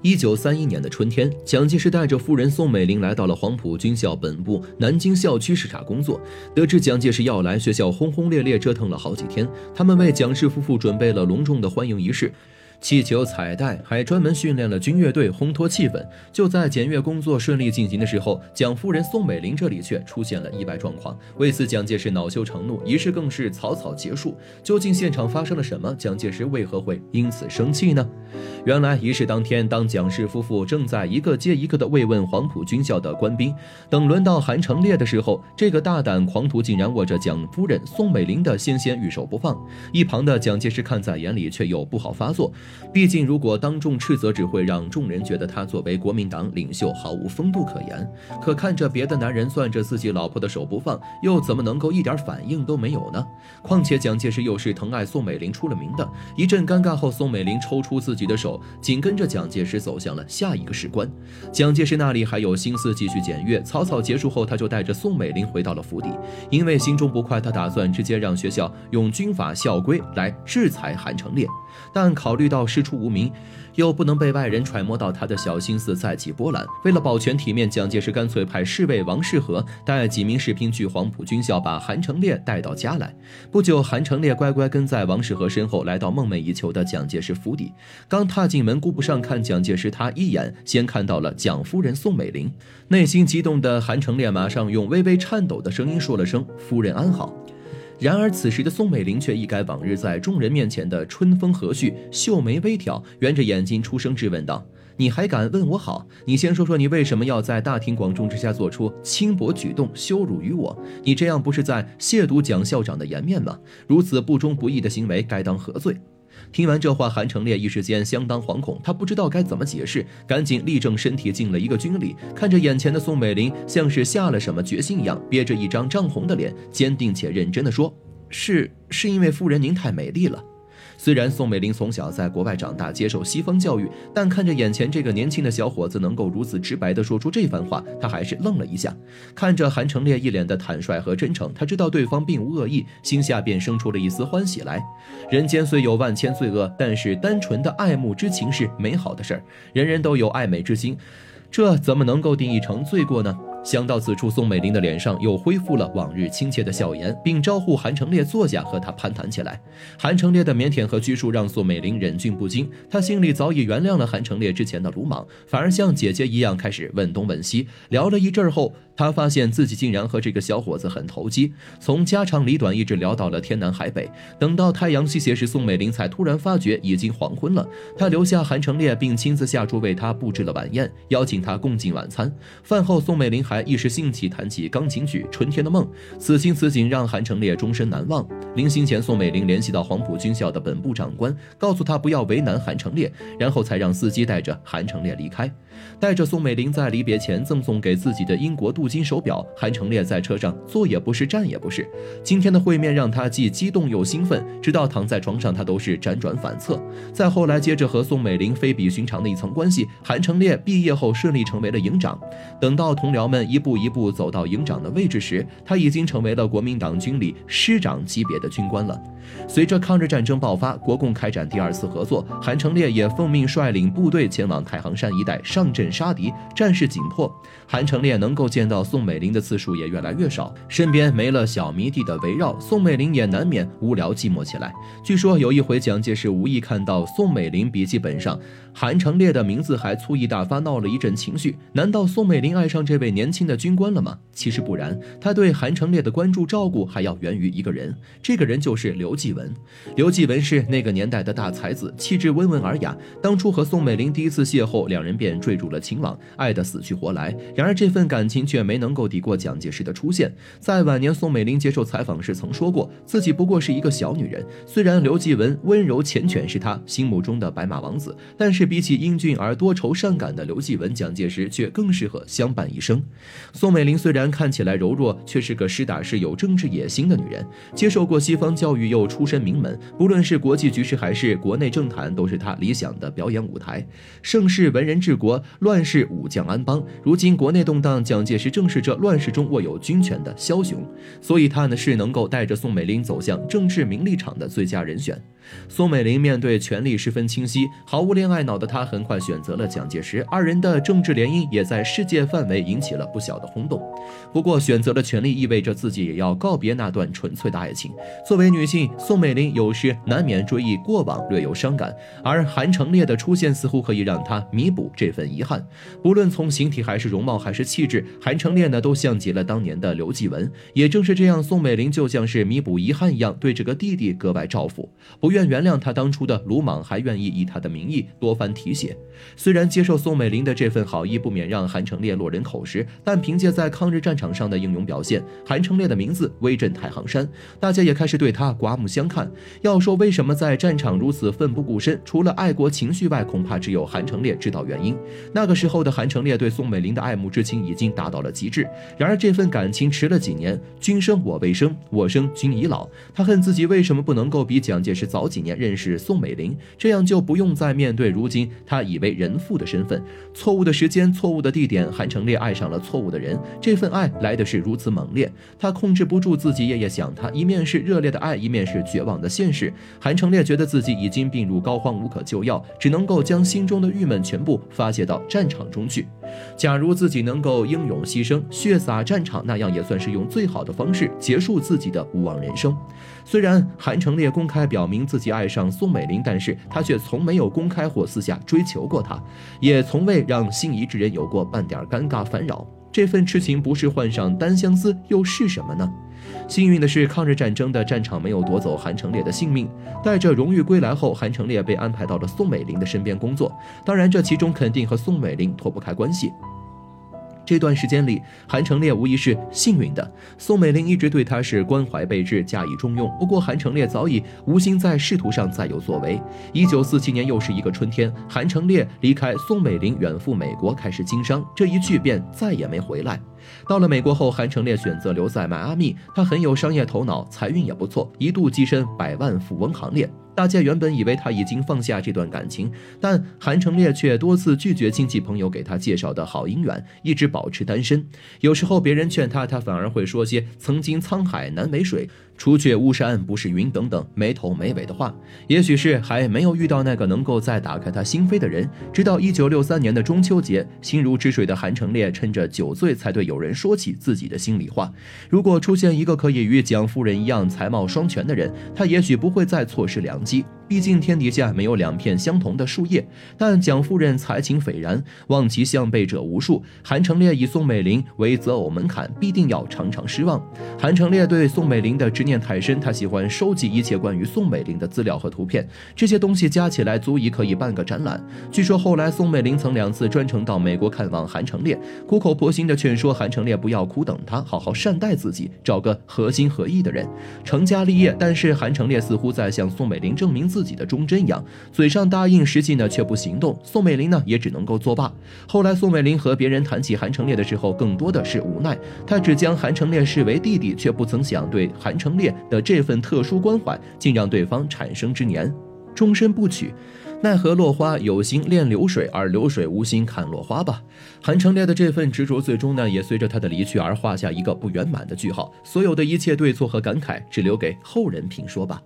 一九三一年的春天，蒋介石带着夫人宋美龄来到了黄埔军校本部南京校区视察工作。得知蒋介石要来，学校轰轰烈烈折腾了好几天，他们为蒋氏夫妇准备了隆重的欢迎仪式。气球、彩带，还专门训练了军乐队烘托气氛。就在检阅工作顺利进行的时候，蒋夫人宋美龄这里却出现了意外状况。为此，蒋介石恼羞成怒，仪式更是草草结束。究竟现场发生了什么？蒋介石为何会因此生气呢？原来，仪式当天，当蒋氏夫妇正在一个接一个的慰问黄埔军校的官兵，等轮到韩成烈的时候，这个大胆狂徒竟然握着蒋夫人宋美龄的纤纤玉手不放。一旁的蒋介石看在眼里，却又不好发作。毕竟，如果当众斥责，只会让众人觉得他作为国民党领袖毫无风度可言。可看着别的男人攥着自己老婆的手不放，又怎么能够一点反应都没有呢？况且蒋介石又是疼爱宋美龄出了名的。一阵尴尬后，宋美龄抽出自己的手，紧跟着蒋介石走向了下一个士官。蒋介石那里还有心思继续检阅，草草结束后，他就带着宋美龄回到了府邸。因为心中不快，他打算直接让学校用军法校规来制裁韩成烈。但考虑到师出无名，又不能被外人揣摩到他的小心思再起波澜，为了保全体面，蒋介石干脆派侍卫王世和带几名士兵去黄埔军校，把韩成烈带到家来。不久，韩成烈乖乖跟在王世和身后，来到梦寐以求的蒋介石府邸。刚踏进门，顾不上看蒋介石，他一眼先看到了蒋夫人宋美龄。内心激动的韩成烈马上用微微颤抖的声音说了声：“夫人安好。”然而，此时的宋美龄却一改往日在众人面前的春风和煦，秀眉微挑，圆着眼睛出声质问道：“你还敢问我好？你先说说，你为什么要在大庭广众之下做出轻薄举动，羞辱于我？你这样不是在亵渎蒋校长的颜面吗？如此不忠不义的行为，该当何罪？”听完这话，韩成烈一时间相当惶恐，他不知道该怎么解释，赶紧立正身体，敬了一个军礼，看着眼前的宋美龄，像是下了什么决心一样，憋着一张涨红的脸，坚定且认真的说：“是，是因为夫人您太美丽了。”虽然宋美龄从小在国外长大，接受西方教育，但看着眼前这个年轻的小伙子能够如此直白地说出这番话，她还是愣了一下。看着韩成烈一脸的坦率和真诚，她知道对方并无恶意，心下便生出了一丝欢喜来。人间虽有万千罪恶，但是单纯的爱慕之情是美好的事儿。人人都有爱美之心，这怎么能够定义成罪过呢？想到此处，宋美龄的脸上又恢复了往日亲切的笑颜，并招呼韩成烈坐下，和他攀谈起来。韩成烈的腼腆和拘束让宋美龄忍俊不禁，她心里早已原谅了韩成烈之前的鲁莽，反而像姐姐一样开始问东问西。聊了一阵后，她发现自己竟然和这个小伙子很投机，从家长里短一直聊到了天南海北。等到太阳西斜时，宋美龄才突然发觉已经黄昏了。她留下韩成烈，并亲自下厨为他布置了晚宴，邀请他共进晚餐。饭后，宋美龄。还一时兴起弹起钢琴曲《春天的梦》，此情此景让韩成烈终身难忘。临行前，宋美龄联系到黄埔军校的本部长官，告诉他不要为难韩成烈，然后才让司机带着韩成烈离开。带着宋美龄在离别前赠送给自己的英国镀金手表，韩成烈在车上坐也不是，站也不是。今天的会面让他既激动又兴奋，直到躺在床上，他都是辗转反侧。再后来，接着和宋美龄非比寻常的一层关系，韩成烈毕业后顺利成为了营长。等到同僚们一步一步走到营长的位置时，他已经成为了国民党军里师长级别的军官了。随着抗日战争爆发，国共开展第二次合作，韩成烈也奉命率领部队前往太行山一带上阵杀敌，战事紧迫。韩成烈能够见到宋美龄的次数也越来越少，身边没了小迷弟的围绕，宋美龄也难免无聊寂寞起来。据说有一回，蒋介石无意看到宋美龄笔记本上韩成烈的名字，还醋意大发，闹了一阵情绪。难道宋美龄爱上这位年年轻的军官了吗？其实不然，他对韩成烈的关注照顾还要源于一个人，这个人就是刘。继文，刘继文是那个年代的大才子，气质温文尔雅。当初和宋美龄第一次邂逅，两人便坠入了情网，爱得死去活来。然而这份感情却没能够抵过蒋介石的出现。在晚年，宋美龄接受采访时曾说过，自己不过是一个小女人。虽然刘继文温柔缱绻是他心目中的白马王子，但是比起英俊而多愁善感的刘继文，蒋介石却更适合相伴一生。宋美龄虽然看起来柔弱，却是个实打实有政治野心的女人。接受过西方教育，又出身名门，不论是国际局势还是国内政坛，都是她理想的表演舞台。盛世文人治国，乱世武将安邦。如今国内动荡，蒋介石正是这乱世中握有军权的枭雄，所以他呢是能够带着宋美龄走向政治名利场的最佳人选。宋美龄面对权力十分清晰，毫无恋爱脑的她很快选择了蒋介石，二人的政治联姻也在世界范围引起了不小的轰动。不过，选择了权利意味着自己也要告别那段纯粹的爱情。作为女性，宋美龄有时难免追忆过往，略有伤感，而韩成烈的出现似乎可以让她弥补这份遗憾。不论从形体还是容貌还是气质，韩成烈呢都像极了当年的刘继文。也正是这样，宋美龄就像是弥补遗憾一样，对这个弟弟格外照顾，不愿。愿原谅他当初的鲁莽，还愿意以他的名义多番提携。虽然接受宋美龄的这份好意不免让韩成烈落人口实，但凭借在抗日战场上的英勇表现，韩成烈的名字威震太行山，大家也开始对他刮目相看。要说为什么在战场如此奋不顾身，除了爱国情绪外，恐怕只有韩成烈知道原因。那个时候的韩成烈对宋美龄的爱慕之情已经达到了极致。然而这份感情迟了几年，君生我未生，我生君已老。他恨自己为什么不能够比蒋介石早。几年认识宋美龄，这样就不用再面对如今他以为人父的身份。错误的时间，错误的地点，韩成烈爱上了错误的人。这份爱来的是如此猛烈，他控制不住自己，夜夜想他。一面是热烈的爱，一面是绝望的现实。韩成烈觉得自己已经病入膏肓，无可救药，只能够将心中的郁闷全部发泄到战场中去。假如自己能够英勇牺牲，血洒战场，那样也算是用最好的方式结束自己的无望人生。虽然韩成烈公开表明自己爱上宋美龄，但是他却从没有公开或私下追求过她，也从未让心仪之人有过半点尴尬烦扰。这份痴情不是患上单相思，又是什么呢？幸运的是，抗日战争的战场没有夺走韩成烈的性命。带着荣誉归来后，韩成烈被安排到了宋美龄的身边工作。当然，这其中肯定和宋美龄脱不开关系。这段时间里，韩成烈无疑是幸运的。宋美龄一直对他是关怀备至，加以重用。不过，韩成烈早已无心在仕途上再有作为。一九四七年又是一个春天，韩成烈离开宋美龄，远赴美国开始经商。这一去便再也没回来。到了美国后，韩成烈选择留在迈阿密。他很有商业头脑，财运也不错，一度跻身百万富翁行列。大家原本以为他已经放下这段感情，但韩成烈却多次拒绝亲戚朋友给他介绍的好姻缘，一直保持单身。有时候别人劝他，他反而会说些“曾经沧海难为水”。除却巫山不是云等等没头没尾的话，也许是还没有遇到那个能够再打开他心扉的人。直到一九六三年的中秋节，心如止水的韩成烈趁着酒醉，才对友人说起自己的心里话。如果出现一个可以与蒋夫人一样才貌双全的人，他也许不会再错失良机。毕竟天底下没有两片相同的树叶。但蒋夫人才情斐然，望其项背者无数。韩成烈以宋美龄为择偶门槛，必定要常常失望。韩成烈对宋美龄的执念太深，他喜欢收集一切关于宋美龄的资料和图片，这些东西加起来足以可以办个展览。据说后来宋美龄曾两次专程到美国看望韩成烈，苦口婆心地劝说韩成烈不要苦等他，好好善待自己，找个合心合意的人，成家立业。但是韩成烈似乎在向宋美龄证明自己的忠贞一样，嘴上答应，实际呢却不行动。宋美龄呢也只能够作罢。后来宋美龄和别人谈起韩成烈的时候，更多的是无奈，她只将韩成烈视为弟弟，却不曾想对韩成烈的这份特殊关怀，竟让对方产生之年，终身不娶。奈何落花有心恋流水，而流水无心看落花吧。韩成烈的这份执着，最终呢也随着他的离去而画下一个不圆满的句号。所有的一切对错和感慨，只留给后人评说吧。